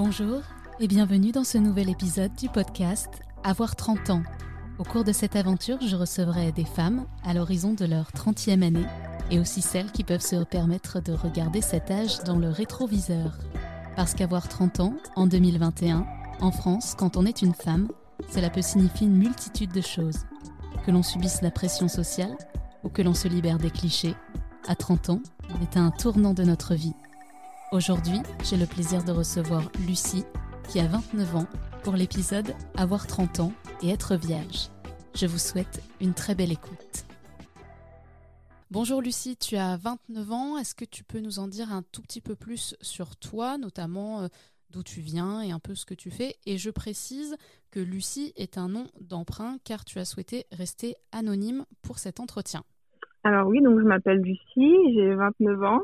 Bonjour et bienvenue dans ce nouvel épisode du podcast Avoir 30 ans. Au cours de cette aventure, je recevrai des femmes à l'horizon de leur 30e année et aussi celles qui peuvent se permettre de regarder cet âge dans le rétroviseur. Parce qu'avoir 30 ans, en 2021, en France, quand on est une femme, cela peut signifier une multitude de choses. Que l'on subisse la pression sociale ou que l'on se libère des clichés, à 30 ans, on est à un tournant de notre vie. Aujourd'hui, j'ai le plaisir de recevoir Lucie, qui a 29 ans, pour l'épisode Avoir 30 ans et être vierge. Je vous souhaite une très belle écoute. Bonjour Lucie, tu as 29 ans. Est-ce que tu peux nous en dire un tout petit peu plus sur toi, notamment euh, d'où tu viens et un peu ce que tu fais? Et je précise que Lucie est un nom d'emprunt car tu as souhaité rester anonyme pour cet entretien. Alors oui, donc je m'appelle Lucie, j'ai 29 ans.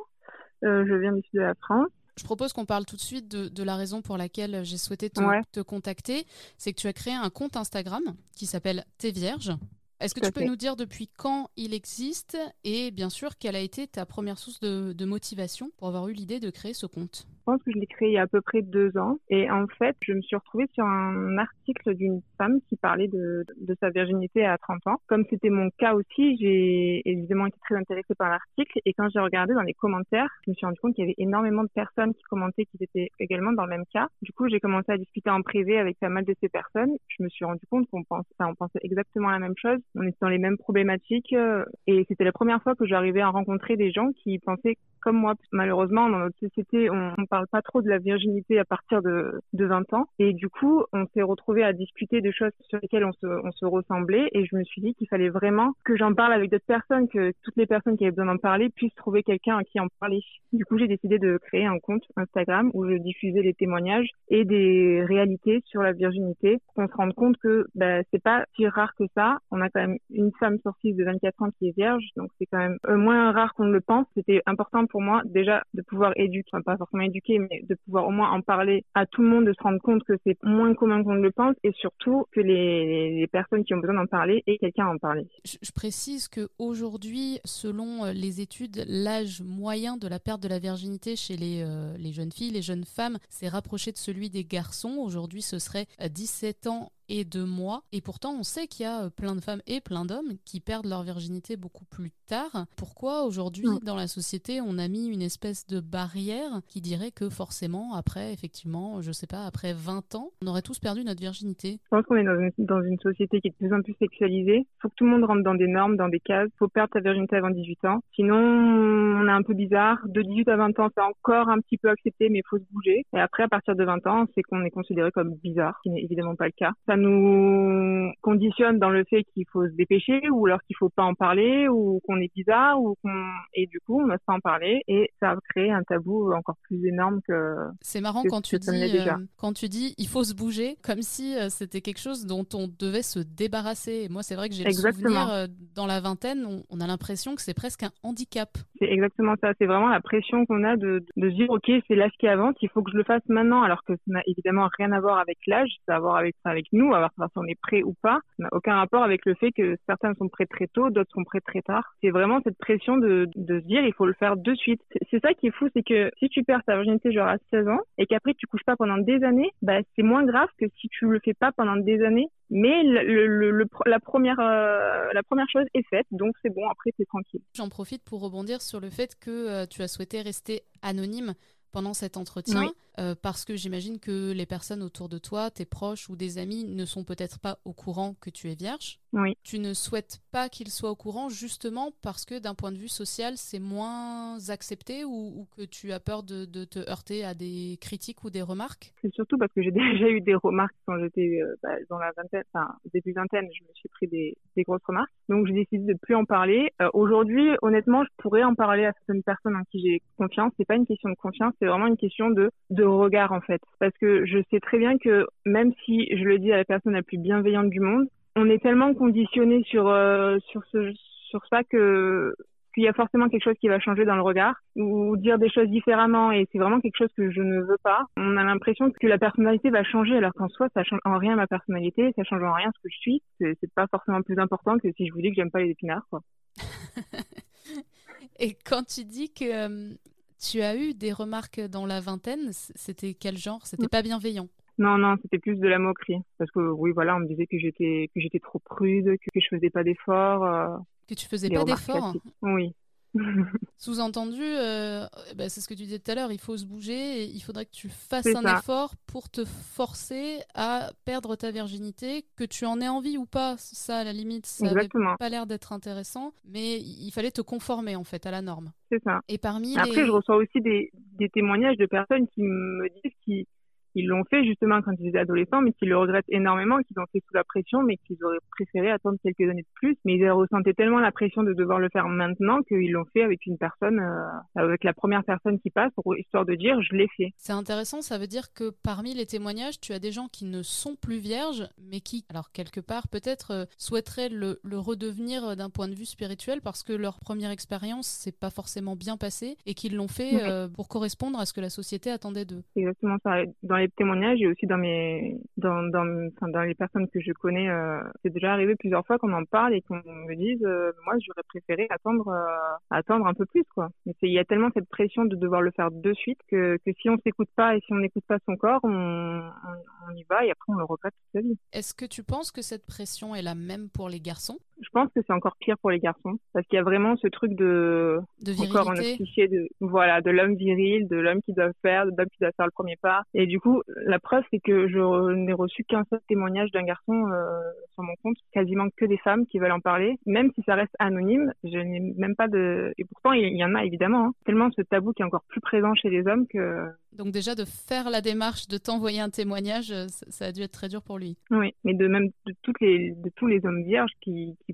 Euh, je viens du sud de la France. Je propose qu'on parle tout de suite de, la raison pour laquelle j'ai souhaité te, contacter. C'est que tu as créé un compte Instagram qui s'appelle T'es Vierge. Est-ce que tu peux nous dire depuis quand il existe et bien sûr quelle a été ta première source de motivation pour avoir eu l'idée de créer ce compte? Pense que je l'ai créé il y a à peu près deux ans. Et en fait, je me suis retrouvée sur un article d'une femme qui parlait de, de sa virginité à 30 ans. Comme c'était mon cas aussi, j'ai évidemment été très intéressée par l'article. Et quand j'ai regardé dans les commentaires, je me suis rendu compte qu'il y avait énormément de personnes qui commentaient qui étaient également dans le même cas. Du coup, j'ai commencé à discuter en privé avec pas mal de ces personnes. Je me suis rendu compte qu'on pensait, enfin, on pensait exactement la même chose. On était dans les mêmes problématiques. Et c'était la première fois que j'arrivais à rencontrer des gens qui pensaient comme moi. Malheureusement, dans notre société, on, on parle pas trop de la virginité à partir de, de 20 ans. Et du coup, on s'est retrouvé à discuter de choses sur lesquelles on se, ressemblait. Et je me suis dit qu'il fallait vraiment que j'en parle avec d'autres personnes, que toutes les personnes qui avaient besoin d'en parler puissent trouver quelqu'un à qui en parler. Du coup, j'ai décidé de créer un compte Instagram où je diffusais les témoignages et des réalités sur la virginité pour qu'on se rende compte que bah, c'est pas si rare que ça. On a quand même une femme sur six de 24 ans qui est vierge, donc c'est quand même euh, moins rare qu'on ne le pense. C'était important pour moi déjà de pouvoir éduquer, enfin pas forcément éduquer, mais de pouvoir au moins en parler à tout le monde, de se rendre compte que c'est moins commun qu'on ne le pense et surtout que les, personnes qui ont besoin d'en parler aient quelqu'un à en parler. Je, précise que aujourd'hui, selon euh, les études, l'âge moyen de la perte de la virginité chez les, euh, les jeunes filles, les jeunes femmes, s'est rapproché de celui des garçons. Aujourd'hui, ce serait 17 ans et de mois. Et pourtant, on sait qu'il y a euh, plein de femmes et plein d'hommes qui perdent leur virginité beaucoup plus tard. Pourquoi aujourd'hui, dans la société, on a mis une espèce de barrière qui dirait que forcément, après, effectivement, je sais pas, après 20 ans, on aurait tous perdu notre virginité? Je pense qu'on est dans une, dans une, société qui est de plus en plus sexualisée. Il faut que tout le monde rentre dans des normes, dans des cases. Il faut perdre sa virginité avant 18 ans. Sinon, on est un peu bizarre. De 18 à 20 ans, c'est encore un petit peu accepté, mais il faut se bouger. Et après, à partir de 20 ans, c'est qu'on est considéré comme bizarre, ce qui n'est évidemment pas le cas ça nous conditionne dans le fait qu'il faut se dépêcher ou alors qu'il faut pas en parler ou qu'on est bizarre ou qu'on et du coup on n'ose pas en parler et ça a créé un tabou encore plus énorme que c'est marrant quand tu dis euh, quand tu dis il faut se bouger comme si euh, c'était quelque chose dont on devait se débarrasser. Moi c'est vrai que j'ai le souvenir euh, dans la vingtaine on, a l'impression que c'est presque un handicap. C'est exactement ça. C'est vraiment la pression qu'on a de, de, se dire ok c'est l'âge qui avance il faut que je le fasse maintenant alors que ça n'a évidemment rien à voir avec l'âge ça a à voir avec avec nous nous, à si on est prêt ou pas, n'a aucun rapport avec le fait que certains sont prêts très tôt, d'autres sont prêts très tard. C'est vraiment cette pression de, de se dire il faut le faire de suite. C'est ça qui est fou, c'est que si tu perds ta virginité genre à 16 ans et qu'après tu couches pas pendant des années, bah c'est moins grave que si tu le fais pas pendant des années. Mais le, le, la première euh, la première chose est faite, donc c'est bon. Après c'est tranquille. J'en profite pour rebondir sur le fait que euh, tu as souhaité rester anonyme pendant cet entretien, euh, parce que j'imagine que les personnes autour de toi, tes proches ou des amis, ne sont peut-être pas au courant que tu es vierge. Oui. Tu ne souhaites pas qu'ils soient au courant justement parce que d'un point de vue social, c'est moins accepté ou, que tu as peur de, te heurter à des critiques ou des remarques? C'est surtout parce que j'ai déjà eu des remarques quand j'étais euh, bah, dans la vingtaine, enfin début vingtaine, je me suis pris des, grosses remarques. Donc j'ai décidé de plus en parler. Euh, aujourd'hui, honnêtement, je pourrais en parler à certaines personnes en qui j'ai confiance. C'est pas une question de confiance, c'est vraiment une question de, de regard en fait. Parce que je sais très bien que même si je le dis à la personne la plus bienveillante du monde, on est tellement conditionné sur, euh, sur, sur ça que qu'il y a forcément quelque chose qui va changer dans le regard ou dire des choses différemment et c'est vraiment quelque chose que je ne veux pas. On a l'impression que la personnalité va changer alors qu'en soi ça change en rien ma personnalité, ça change en rien ce que je suis. C'est pas forcément plus important que si je vous dis que j'aime pas les épinards quoi. et quand tu dis que euh, Tu as eu des remarques dans la vingtaine? C'était quel genre? C'était pas bienveillant? Non, non, c'était plus de la moquerie. Parce que oui, voilà, on me disait que j'étais que j'étais trop prude, que, je faisais pas d'efforts. Euh, que tu faisais pas d'efforts? Oui. Sous-entendu, euh, bah, c'est ce que tu disais tout à l'heure, il faut se bouger, et il faudrait que tu fasses un effort pour te forcer à perdre ta virginité, que tu en aies envie ou pas, ça à la limite, ça n'avait pas l'air d'être intéressant, mais il fallait te conformer en fait à la norme. C'est ça. Et parmi Après, je reçois aussi des, des témoignages de personnes qui me disent qu'ils ils l'ont fait justement quand ils étaient adolescents, mais qu'ils le regrettent énormément, qu'ils ont fait sous la pression, mais qu'ils auraient préféré attendre quelques années de plus. Mais ils ressentaient tellement la pression de devoir le faire maintenant qu'ils l'ont fait avec une personne, euh, avec la première personne qui passe, pour, histoire de dire je l'ai fait. C'est intéressant, ça veut dire que parmi les témoignages, tu as des gens qui ne sont plus vierges, mais qui, alors quelque part, peut-être euh, souhaiteraient le, redevenir euh, d'un point de vue spirituel parce que leur première expérience s'est pas forcément bien passée et qu'ils l'ont fait pour correspondre à ce que la société attendait d'eux. Exactement ça. Dans témoignages et aussi dans les personnes que je connais euh, c'est déjà arrivé plusieurs fois qu'on en parle et qu'on me dise euh, moi j'aurais préféré attendre euh, attendre un peu plus il y a tellement cette pression de devoir le faire de suite que, que si on s'écoute pas et si on n'écoute pas son corps on, on, y va et après on le regrette toute sa vie. Est-ce que tu penses que cette pression est la même pour les garçons? Je pense que c'est encore pire pour les garçons parce qu'il y a vraiment ce truc de, de encore un cliché de voilà de l'homme viril de l'homme qui doit faire de l'homme qui doit faire le premier pas et du coup la preuve, c'est que je n'ai reçu qu'un seul témoignage d'un garçon euh, sur mon compte, quasiment que des femmes qui veulent en parler, même si ça reste anonyme. Je n'ai même pas de. Et pourtant, il y en a évidemment. Hein. Tellement ce tabou qui est encore plus présent chez les hommes que donc déjà de faire la démarche de t'envoyer un témoignage, euh, ça a dû être très dur pour lui. Oui, mais de même de toutes les de tous les hommes vierges qui qui,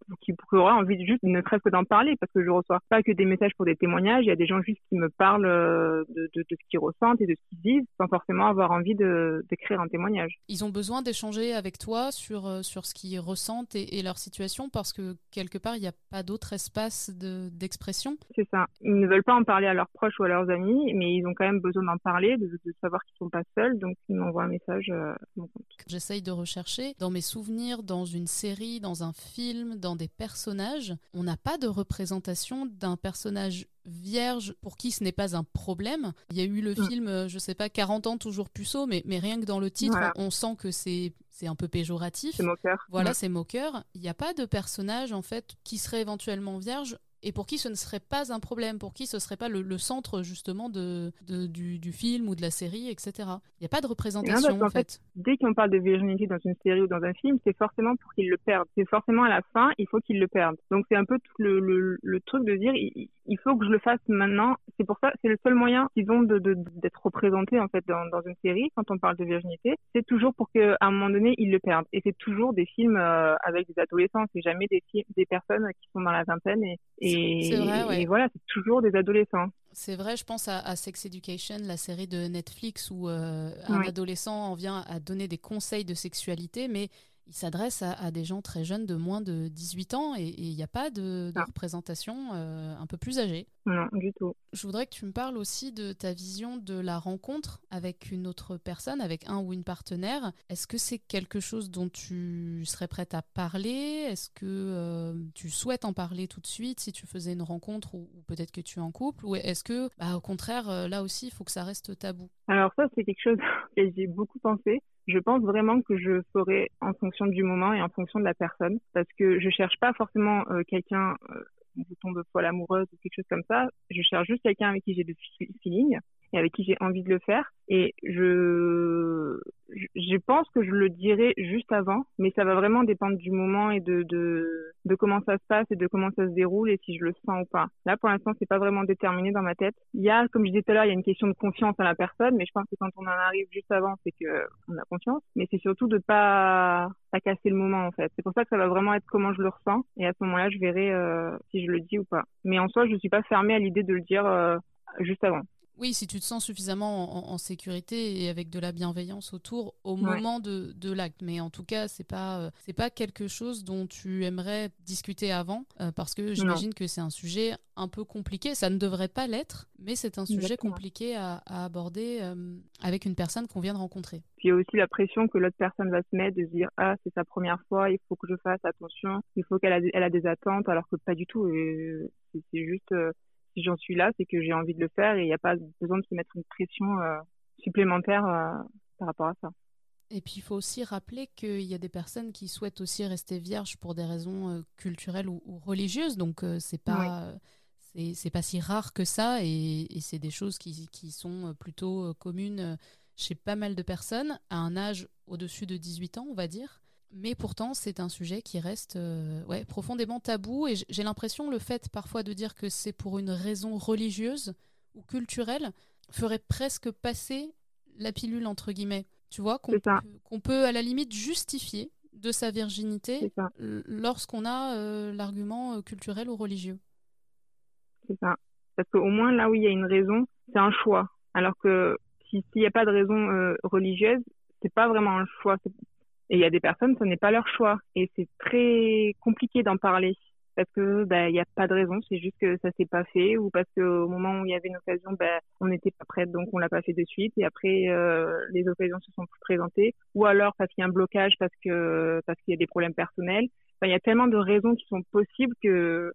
qui auraient envie de juste ne serait-ce que d'en parler parce que je reçois pas que des messages pour des témoignages, il y a des gens juste qui me parlent euh, de, de, de ce qu'ils ressentent et de ce qu'ils disent sans forcément avoir envie d'écrire un témoignage. Ils ont besoin d'échanger avec toi sur euh, sur ce qu'ils ressentent et, et, leur situation parce que quelque part il n'y a pas d'autre espace d'expression. C'est ça. Ils ne veulent pas en parler à leurs proches ou à leurs amis, mais ils ont quand même besoin d'en parler de, savoir qu'ils sont pas seuls, donc ils m'envoient un message euh, J'essaye de rechercher dans mes souvenirs, dans une série, dans un film, dans des personnages. On n'a pas de représentation d'un personnage vierge pour qui ce n'est pas un problème. Il y a eu le mm. film, euh, je sais pas, 40 ans toujours puceau, mais, mais rien que dans le titre, on, sent que c'est c'est un peu péjoratif. C'est moqueur. Voilà, c'est moqueur. Il n'y a pas de personnage en fait qui serait éventuellement vierge et pour qui ce ne serait pas un problème, pour qui ce serait pas le, centre justement de, du, du, film ou de la série, etc. Il n'y a pas de représentation en, fait. Dès qu'on parle de virginité dans une série ou dans un film, c'est forcément pour qu'ils le perdent. C'est forcément à la fin, il faut qu'ils le perdent. Donc c'est un peu tout le, le, le, truc de dire, il, il, faut que je le fasse maintenant. C'est pour ça, c'est le seul moyen qu'ils ont de, d'être représentés en fait dans, dans, une série quand on parle de virginité. C'est toujours pour qu'à un moment donné, ils le perdent. Et c'est toujours des films euh, avec des adolescents. C'est jamais des, des personnes qui sont dans la vingtaine et et, voilà, c'est toujours des adolescents. C'est vrai, je pense à, Sex Education, la série de Netflix où euh, un adolescent en vient à donner des conseils de sexualité, mais il s'adresse à, des gens très jeunes de moins de 18 ans et il n'y a pas de, représentation euh, un peu plus âgée. Non, du tout. Je voudrais que tu me parles aussi de ta vision de la rencontre avec une autre personne, avec un ou une partenaire. Est-ce que c'est quelque chose dont tu serais prête à parler? Est-ce que euh, tu souhaites en parler tout de suite si tu faisais une rencontre ou, peut-être que tu es en couple? Ou est-ce que, bah, au contraire, euh, là aussi, il faut que ça reste tabou? Alors ça, c'est quelque chose que j'ai beaucoup pensé. Je pense vraiment que je ferai en fonction du moment et en fonction de la personne, parce que je cherche pas forcément euh, quelqu'un euh, je tombe folle amoureuse ou quelque chose comme ça. Je cherche juste quelqu'un avec qui j'ai de feeling et avec qui j'ai envie de le faire. Et je, je pense que je le dirai juste avant, mais ça va vraiment dépendre du moment et de, de, de comment ça se passe et de comment ça se déroule et si je le sens ou pas. Là, pour l'instant, c'est pas vraiment déterminé dans ma tête. Il y a, comme je disais tout à l'heure, il y a une question de confiance à la personne, mais je pense que quand on en arrive juste avant, c'est que on a confiance. Mais c'est surtout de pas, pas casser le moment, en fait. C'est pour ça que ça va vraiment être comment je le ressens. Et à ce moment-là, je verrai euh, si je le dis ou pas. Mais en soi, je suis pas fermée à l'idée de le dire euh, juste avant. Oui, si tu te sens suffisamment en, sécurité et avec de la bienveillance autour au moment de, de l'acte. Mais en tout cas, c'est pas euh, c'est pas quelque chose dont tu aimerais discuter avant, euh, parce que j'imagine que c'est un sujet un peu compliqué. Ça ne devrait pas l'être, mais c'est un sujet compliqué à, aborder euh, avec une personne qu'on vient de rencontrer. Puis il y a aussi la pression que l'autre personne va se mettre de se dire ah c'est sa première fois, il faut que je fasse attention, il faut qu'elle a, elle a des attentes, alors que pas du tout. C'est juste si j'en suis là, c'est que j'ai envie de le faire et il n'y a pas besoin de se mettre une pression supplémentaire par rapport à ça. Et puis il faut aussi rappeler qu'il y a des personnes qui souhaitent aussi rester vierges pour des raisons culturelles ou, religieuses, donc c'est pas c'est pas si rare que ça et, c'est des choses qui, qui, sont plutôt communes chez pas mal de personnes à un âge au-dessus de 18 ans, on va dire. Mais pourtant, c'est un sujet qui reste euh, ouais, profondément tabou. Et j'ai l'impression le fait parfois de dire que c'est pour une raison religieuse ou culturelle ferait presque passer la pilule, entre guillemets. Tu vois, qu'on peut, peut, à la limite justifier de sa virginité lorsqu'on a euh, l'argument euh, culturel ou religieux. C'est ça. Parce qu'au moins, là où il y a une raison, c'est un choix. Alors que s'il n'y a pas de raison religieuse, c'est pas vraiment un choix. Et il y a des personnes, ce n'est pas leur choix. Et c'est très compliqué d'en parler parce que bah il n'y a pas de raison, c'est juste que ça s'est pas fait ou parce qu'au moment où il y avait une occasion, bah, on n'était pas prête donc on l'a pas fait de suite et après euh, les occasions se sont présentées ou alors parce qu'il y a un blocage parce que parce qu'il y a des problèmes personnels. Il y a tellement de raisons qui sont possibles que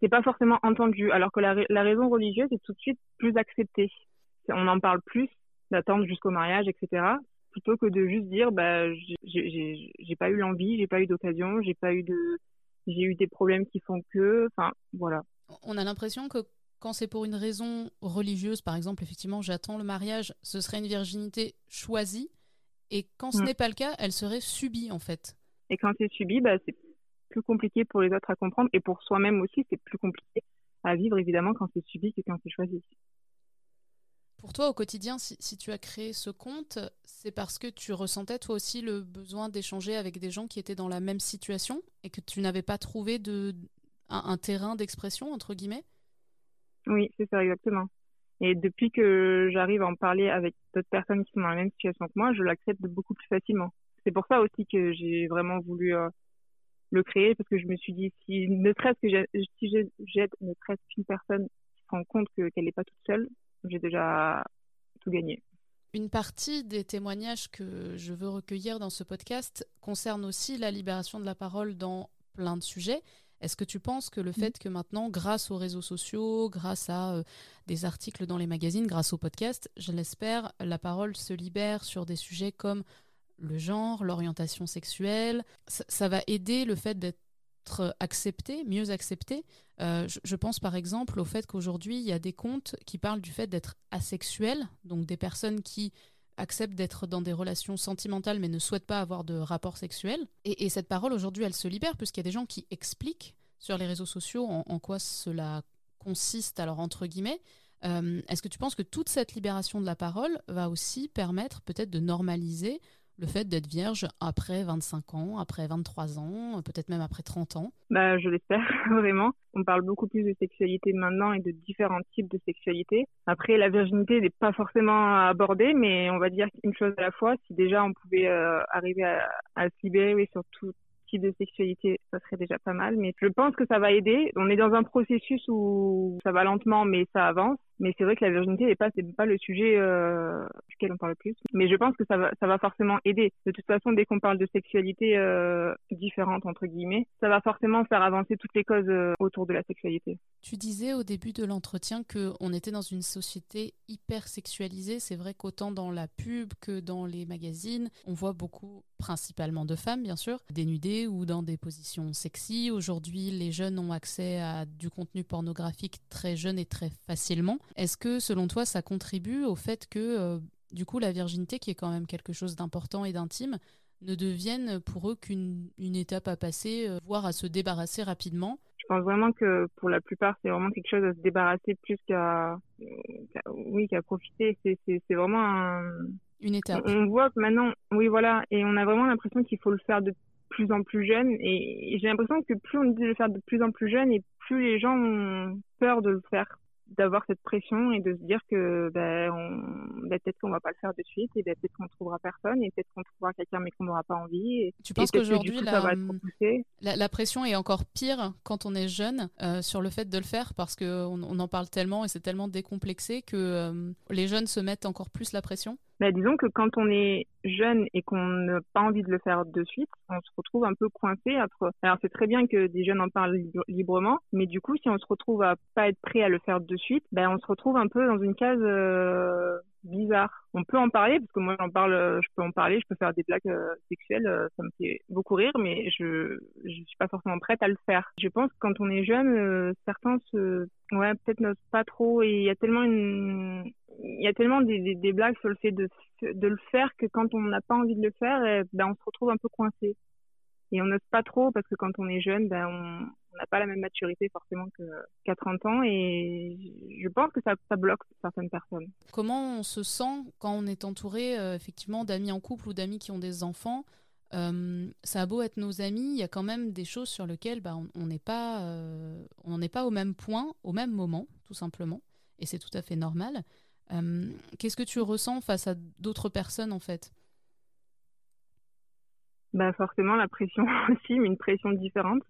c'est pas forcément entendu alors que la, la raison religieuse est tout de suite plus acceptée. On en parle plus d'attendre jusqu'au mariage, etc plutôt que de juste dire bah j'ai pas eu l'envie, j'ai pas eu d'occasion, j'ai pas eu de j'ai eu des problèmes qui font que enfin voilà. On a l'impression que quand c'est pour une raison religieuse, par exemple, effectivement, j'attends le mariage, ce serait une virginité choisie, et quand ce mm. n'est pas le cas, elle serait subie en fait. Et quand c'est subi, bah, c'est plus compliqué pour les autres à comprendre, et pour soi-même aussi, c'est plus compliqué à vivre évidemment quand c'est subi que quand c'est choisi. Pour toi, au quotidien, si, tu as créé ce compte, c'est parce que tu ressentais toi aussi le besoin d'échanger avec des gens qui étaient dans la même situation et que tu n'avais pas trouvé de, un, terrain d'expression, entre guillemets? Oui, c'est ça, exactement. Et depuis que j'arrive à en parler avec d'autres personnes qui sont dans la même situation que moi, je l'accepte beaucoup plus facilement. C'est pour ça aussi que j'ai vraiment voulu euh, le créer, parce que je me suis dit, si ne serait-ce que si j'aide ne serait-ce qu'une personne qui se rend compte qu'elle n'est pas toute seule, j'ai déjà tout gagné. Une partie des témoignages que je veux recueillir dans ce podcast concerne aussi la libération de la parole dans plein de sujets. Est-ce que tu penses que le mm. fait que maintenant, grâce aux réseaux sociaux, grâce à euh, des articles dans les magazines, grâce au podcast, je l'espère, la parole se libère sur des sujets comme le genre, l'orientation sexuelle, ça va aider le fait d'être accepté, mieux accepté. Euh, je, pense par exemple au fait qu'aujourd'hui, il y a des comptes qui parlent du fait d'être asexuel, donc des personnes qui acceptent d'être dans des relations sentimentales mais ne souhaitent pas avoir de rapport sexuel. Et, cette parole, aujourd'hui, elle se libère puisqu'il y a des gens qui expliquent sur les réseaux sociaux en, quoi cela consiste, alors entre guillemets. Euh, est-ce que tu penses que toute cette libération de la parole va aussi permettre peut-être de normaliser le fait d'être vierge après 25 ans, après 23 ans, peut-être même après 30 ans? Bah, Je l'espère, vraiment. On parle beaucoup plus de sexualité maintenant et de différents types de sexualité. Après, la virginité n'est pas forcément abordée, mais on va dire une chose à la fois. Si déjà on pouvait euh, arriver à, à, se libérer sur tout type de sexualité, ça serait déjà pas mal. Mais je pense que ça va aider. On est dans un processus où ça va lentement, mais ça avance. Mais c'est vrai que la virginité n'est pas, pas le sujet euh, duquel on parle le plus. Mais je pense que ça va, ça va forcément aider. De toute façon, dès qu'on parle de sexualité euh, différente entre guillemets, ça va forcément faire avancer toutes les causes euh, autour de la sexualité. Tu disais au début de l'entretien que on était dans une société hyper sexualisée. C'est vrai qu'autant dans la pub que dans les magazines, on voit beaucoup, principalement de femmes bien sûr, dénudées ou dans des positions sexy. Aujourd'hui, les jeunes ont accès à du contenu pornographique très jeune et très facilement. Est-ce que selon toi ça contribue au fait que euh, du coup la virginité, qui est quand même quelque chose d'important et d'intime, ne devienne pour eux qu'une étape à passer, euh, voire à se débarrasser rapidement? Je pense vraiment que pour la plupart, c'est vraiment quelque chose à se débarrasser plus qu'à oui, qu'à profiter. C'est vraiment une étape. On voit que maintenant, oui, voilà, et on a vraiment l'impression qu'il faut le faire de plus en plus jeune. Et j'ai l'impression que plus on dit de le faire de plus en plus jeune, et plus les gens ont peur de le faire d'avoir cette pression et de se dire que ben, ben, peut-être qu'on va pas le faire de suite et ben, peut-être qu'on trouvera personne et peut-être qu'on trouvera quelqu'un mais qu'on n'aura pas envie. Et, tu penses qu'aujourd'hui la, la, pression est encore pire quand on est jeune euh, sur le fait de le faire parce qu'on on en parle tellement et c'est tellement décomplexé que euh, les jeunes se mettent encore plus la pression? Disons que quand on est jeune et qu'on n'a pas envie de le faire de suite, on se retrouve un peu coincé. Entre... Alors c'est très bien que des jeunes en parlent librement, mais du coup, si on se retrouve à pas être prêt à le faire de suite, ben on se retrouve un peu dans une case euh, bizarre. On peut en parler parce que moi j'en parle, je peux en parler, je peux faire des blagues euh, sexuelles, euh, ça me fait beaucoup rire, mais je je suis pas forcément prête à le faire. Je pense que quand on est jeune, certains se ouais peut-être n'osent pas trop et il y a tellement une il y a tellement des, des, blagues sur le fait de, de le faire que quand on n'a pas envie de le faire, eh, ben, on se retrouve un peu coincé. Et on n'ose pas trop parce que quand on est jeune, ben, on n'a pas la même maturité forcément qu'à 30 ans et je pense que ça, ça, bloque certaines personnes. Comment on se sent quand on est entouré euh, effectivement d'amis en couple ou d'amis qui ont des enfants? Euh, ça a beau être nos amis, il y a quand même des choses sur lesquelles bah, on n'est pas, euh, pas au même point, au même moment, tout simplement, et c'est tout à fait normal. Qu'est-ce que tu ressens face à d'autres personnes en fait? Bah forcément la pression aussi, mais une pression différente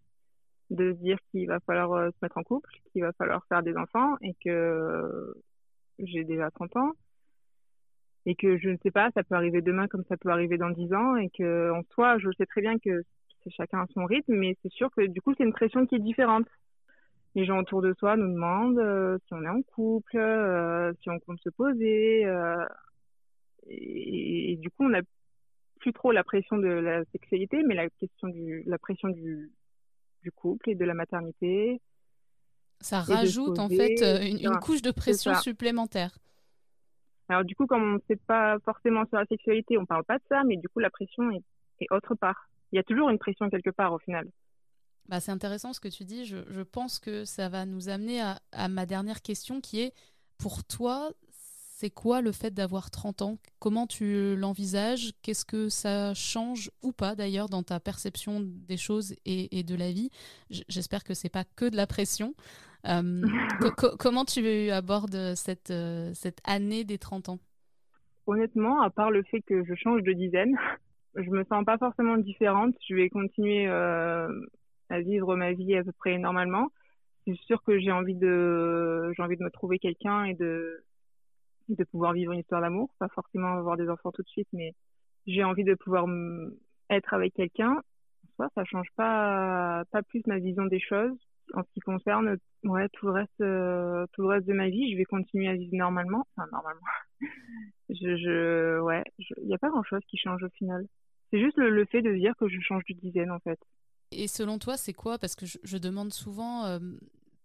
de se dire qu'il va falloir euh, se mettre en couple, qu'il va falloir faire des enfants et que j'ai déjà 30 ans et que je ne sais pas, ça peut arriver demain comme ça peut arriver dans 10 ans et que en soi, je sais très bien que c'est chacun à son rythme, mais c'est sûr que du coup, c'est une pression qui est différente les gens autour de soi nous demandent euh, si on est en couple, euh, si on compte se poser. Et, du coup, on n'a plus trop la pression de la sexualité, mais la question du, la pression du, du couple et de la maternité. Ça rajoute en fait une, couche de pression supplémentaire. Alors du coup, comme on ne sait pas forcément sur la sexualité, on parle pas de ça, mais du coup, la pression est, est autre part. Il y a toujours une pression quelque part au final. Bah, c'est intéressant ce que tu dis. Je, je, pense que ça va nous amener à, à, ma dernière question qui est, pour toi, c'est quoi le fait d'avoir 30 ans? Comment tu l'envisages? Qu'est-ce que ça change ou pas d'ailleurs dans ta perception des choses et, et de la vie? J'espère que c'est pas que de la pression. Euh, comment tu abordes cette, euh, cette année des 30 ans? Honnêtement, à part le fait que je change de dizaine, je me sens pas forcément différente. Je vais continuer euh, à vivre ma vie à peu près normalement. C'est sûr que j'ai envie de, j'ai envie de me trouver quelqu'un et de, de pouvoir vivre une histoire d'amour. Pas forcément avoir des enfants tout de suite, mais j'ai envie de pouvoir être avec quelqu'un. Ça, ça change pas, pas plus ma vision des choses. En ce qui concerne, ouais, tout le reste, euh, tout le reste de ma vie, je vais continuer à vivre normalement. Enfin, normalement. je, je, ouais, il n'y a pas grand chose qui change au final. C'est juste le, le, fait de dire que je change de dizaine, en fait. Et selon toi, c'est quoi? Parce que je, demande souvent, euh,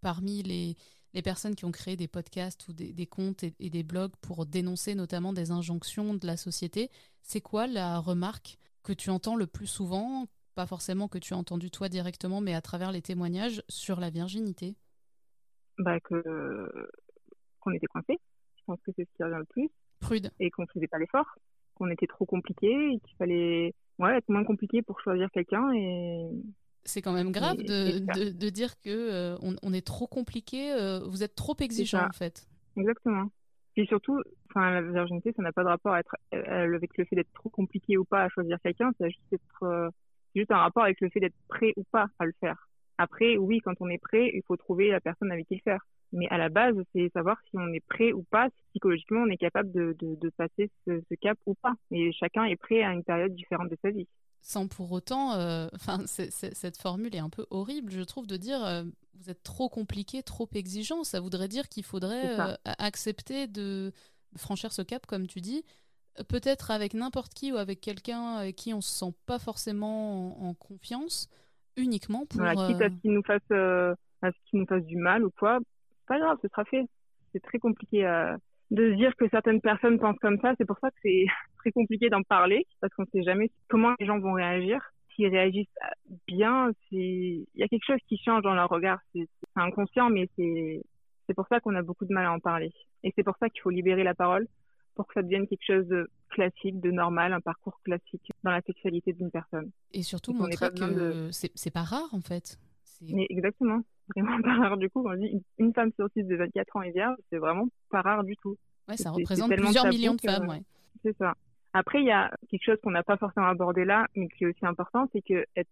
parmi les, les, personnes qui ont créé des podcasts ou des, comptes et, des blogs pour dénoncer notamment des injonctions de la société, c'est quoi la remarque que tu entends le plus souvent? Pas forcément que tu as entendu toi directement, mais à travers les témoignages sur la virginité bah que qu'on était coincé. Je pense que c'est ce qui revient le plus. Prude. Et qu'on faisait pas l'effort, qu'on était trop compliqué et qu'il fallait ouais, être moins compliqué pour choisir quelqu'un et c'est quand même grave de, de, de, dire que euh, on, on, est trop compliqué, euh, vous êtes trop exigeant en fait. Exactement. Et surtout, enfin, la virginité, ça n'a pas de rapport à être, euh, avec le fait d'être trop compliqué ou pas à choisir quelqu'un, c'est juste, être, juste un rapport avec le fait d'être prêt ou pas à le faire. Après, oui, quand on est prêt, il faut trouver la personne avec qui le faire. Mais à la base, c'est savoir si on est prêt ou pas, si psychologiquement on est capable de, de, de passer ce, ce, cap ou pas. Et chacun est prêt à une période différente de sa vie. Sans pour autant, euh, enfin, cette formule est un peu horrible, je trouve, de dire euh, vous êtes trop compliqué, trop exigeant. Ça voudrait dire qu'il faudrait euh, accepter de franchir ce cap, comme tu dis, peut-être avec n'importe qui ou avec quelqu'un avec qui on se sent pas forcément en, confiance, uniquement pour. Voilà, quitte à ce qu'il nous fasse, à ce qu'il nous fasse du mal ou quoi, pas grave, ce sera fait. C'est très compliqué euh, de dire que certaines personnes pensent comme ça. C'est pour ça que c'est très compliqué d'en parler parce qu'on ne sait jamais comment les gens vont réagir. S'ils réagissent bien, il y a quelque chose qui change dans leur regard. C'est inconscient, mais c'est c'est pour ça qu'on a beaucoup de mal à en parler. Et c'est pour ça qu'il faut libérer la parole pour que ça devienne quelque chose de classique, de normal, un parcours classique dans la sexualité d'une personne. Et surtout montrer que c'est pas rare en fait. Mais exactement, vraiment pas rare du coup. On dit une femme sur six de 24 ans est vierge, c'est vraiment pas rare du tout. Ouais, ça représente plusieurs millions de femmes, ouais. C'est ça. Après, il y a quelque chose qu'on n'a pas forcément abordé là, mais qui est aussi important, c'est que être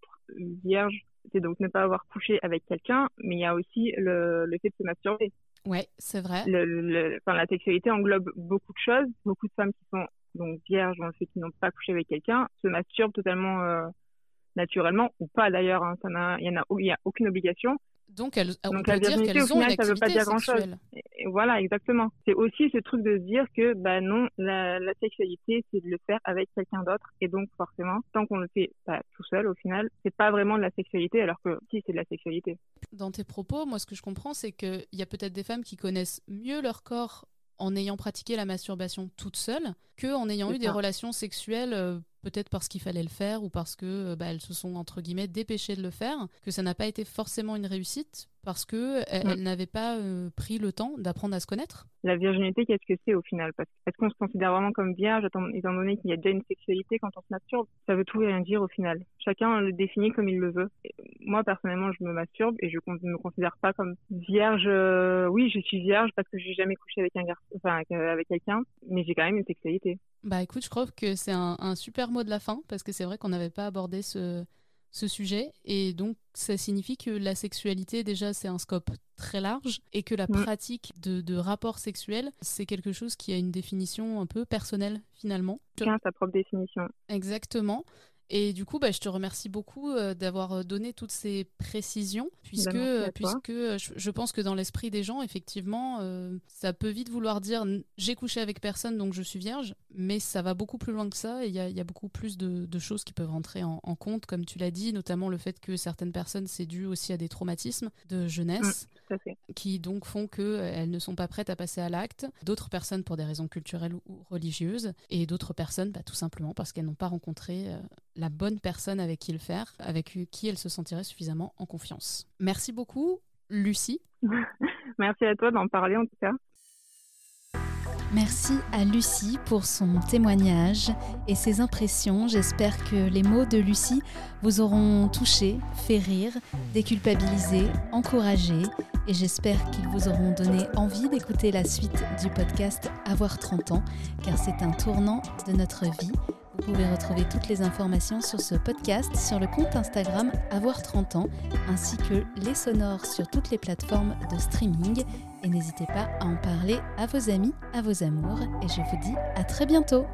vierge, c'est donc ne pas avoir couché avec quelqu'un, mais il y a aussi le, le fait de se masturber. Ouais, c'est vrai. Le, enfin, la sexualité englobe beaucoup de choses. Beaucoup de femmes qui sont donc vierges, dans le fait qu'ils n'ont pas couché avec quelqu'un, se masturbent totalement euh, naturellement ou pas d'ailleurs. Hein, il y en a, il y a aucune obligation. Donc, elles, on Donc, peut dire qu'elles ont une ça veut pas dire grand voilà, exactement. C'est aussi ce truc de se dire que, bah non, la, la sexualité, c'est de le faire avec quelqu'un d'autre. Et donc, forcément, tant qu'on le fait tout seul, au final, c'est pas vraiment de la sexualité, alors que si, c'est de la sexualité. Dans tes propos, moi, ce que je comprends, c'est qu'il y a peut-être des femmes qui connaissent mieux leur corps en ayant pratiqué la masturbation toute seule que en ayant eu des relations sexuelles euh, peut-être parce qu'il fallait le faire ou parce que euh, bah, elles se sont entre guillemets dépêchées de le faire, que ça n'a pas été forcément une réussite parce que elles, n'avaient pas euh, pris le temps d'apprendre à se connaître. La virginité, qu'est-ce que c'est au final? Est-ce qu'on se considère vraiment comme vierge étant donné qu'il y a déjà une sexualité quand on se masturbe? Ça veut tout et rien dire au final. Chacun le définit comme il le veut. moi personnellement, je me masturbe et je ne me considère pas comme vierge. Euh, oui, je suis vierge parce que j'ai jamais couché avec un garçon, enfin avec quelqu'un, mais j'ai quand même une sexualité. Bah écoute, je trouve que c'est un, super mot de la fin parce que c'est vrai qu'on n'avait pas abordé ce, ce sujet et donc ça signifie que la sexualité déjà c'est un scope très large et que la mm. pratique de, de rapports sexuels c'est quelque chose qui a une définition un peu personnelle finalement. Chacun sa propre définition. Exactement. Et du coup, bah, je te remercie beaucoup euh, d'avoir euh, donné toutes ces précisions, puisque, bah, puisque je, pense que dans l'esprit des gens, effectivement, euh, ça peut vite vouloir dire j'ai couché avec personne, donc je suis vierge, mais ça va beaucoup plus loin que ça, et il y, y a, beaucoup plus de, de, choses qui peuvent rentrer en, compte, comme tu l'as dit, notamment le fait que certaines personnes, c'est dû aussi à des traumatismes de jeunesse, mmh, qui donc font qu'elles ne sont pas prêtes à passer à l'acte, d'autres personnes pour des raisons culturelles ou religieuses, et d'autres personnes bah, tout simplement parce qu'elles n'ont pas rencontré la bonne personne avec qui le faire, avec qui elle se sentirait suffisamment en confiance. Merci beaucoup, Lucie. Merci à toi d'en parler en tout cas. Merci à Lucie pour son témoignage et ses impressions. J'espère que les mots de Lucie vous auront touché, fait rire, déculpabilisé, encouragé et j'espère qu'ils vous auront donné envie d'écouter la suite du podcast Avoir 30 ans car c'est un tournant de notre vie vous pouvez retrouver toutes les informations sur ce podcast sur le compte Instagram Avoir 30 ans, ainsi que les sonores sur toutes les plateformes de streaming. Et n'hésitez pas à en parler à vos amis, à vos amours. Et je vous dis à très bientôt